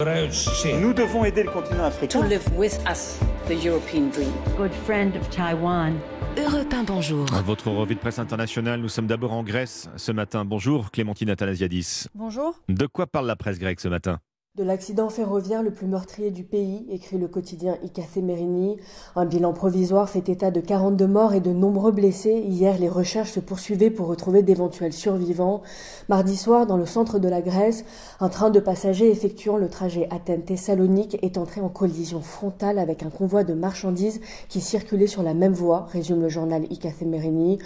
Nous devons aider le continent africain. To live with us, the European dream. Good friend of Taiwan. Europe 1, bonjour. Votre revue de presse internationale, nous sommes d'abord en Grèce ce matin. Bonjour Clémentine Athanasiadis. Bonjour. De quoi parle la presse grecque ce matin? De l'accident ferroviaire le plus meurtrier du pays, écrit le quotidien Icacé Merini. Un bilan provisoire fait état de 42 morts et de nombreux blessés. Hier, les recherches se poursuivaient pour retrouver d'éventuels survivants. Mardi soir, dans le centre de la Grèce, un train de passagers effectuant le trajet Athènes-Thessalonique est entré en collision frontale avec un convoi de marchandises qui circulait sur la même voie, résume le journal Icacé Merini.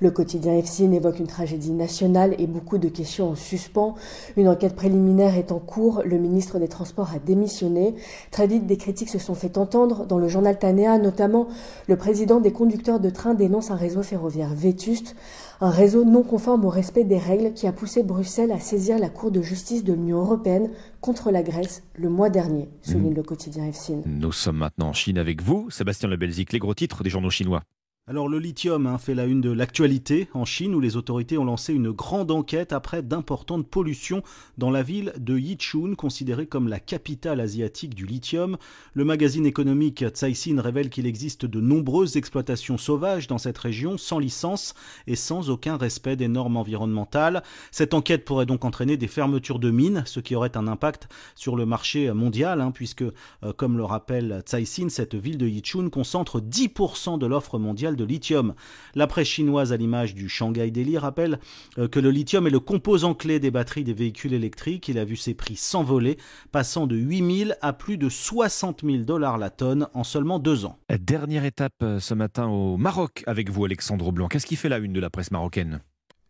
Le quotidien EFSIN évoque une tragédie nationale et beaucoup de questions en suspens. Une enquête préliminaire est en cours. Ministre des Transports a démissionné. Très vite, des critiques se sont fait entendre. Dans le journal Tanea, notamment, le président des conducteurs de train dénonce un réseau ferroviaire vétuste, un réseau non conforme au respect des règles qui a poussé Bruxelles à saisir la Cour de justice de l'Union européenne contre la Grèce le mois dernier, souligne mmh. le quotidien EFSIN. Nous sommes maintenant en Chine avec vous, Sébastien Lebelzik, les gros titres des journaux chinois. Alors le lithium hein, fait la une de l'actualité en Chine où les autorités ont lancé une grande enquête après d'importantes pollutions dans la ville de Yichun, considérée comme la capitale asiatique du lithium. Le magazine économique Caixin révèle qu'il existe de nombreuses exploitations sauvages dans cette région sans licence et sans aucun respect des normes environnementales. Cette enquête pourrait donc entraîner des fermetures de mines, ce qui aurait un impact sur le marché mondial, hein, puisque, euh, comme le rappelle Caixin, cette ville de Yichun concentre 10% de l'offre mondiale lithium. La presse chinoise, à l'image du Shanghai Daily, rappelle euh, que le lithium est le composant clé des batteries des véhicules électriques. Il a vu ses prix s'envoler, passant de 8 000 à plus de 60 000 dollars la tonne en seulement deux ans. Dernière étape euh, ce matin au Maroc avec vous, Alexandre Blanc. Qu'est-ce qui fait la une de la presse marocaine?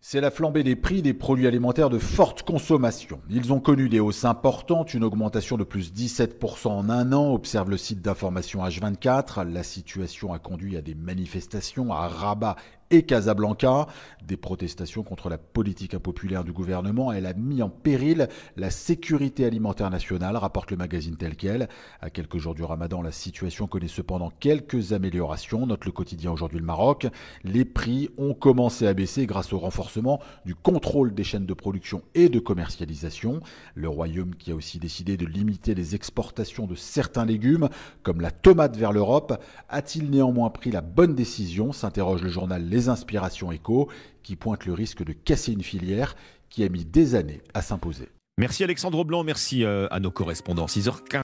C'est la flambée des prix des produits alimentaires de forte consommation. Ils ont connu des hausses importantes, une augmentation de plus 17% en un an, observe le site d'information H24. La situation a conduit à des manifestations à Rabat et Casablanca. Des protestations contre la politique impopulaire du gouvernement. Elle a mis en péril la sécurité alimentaire nationale, rapporte le magazine tel quel. À quelques jours du ramadan, la situation connaît cependant quelques améliorations, note le quotidien aujourd'hui le Maroc. Les prix ont commencé à baisser grâce au renforcement du contrôle des chaînes de production et de commercialisation. Le Royaume qui a aussi décidé de limiter les exportations de certains légumes, comme la tomate vers l'Europe, a-t-il néanmoins pris la bonne décision s'interroge le journal Les inspirations éco qui pointent le risque de casser une filière qui a mis des années à s'imposer. Merci Alexandre Blanc, merci euh, à nos correspondants. 6h15.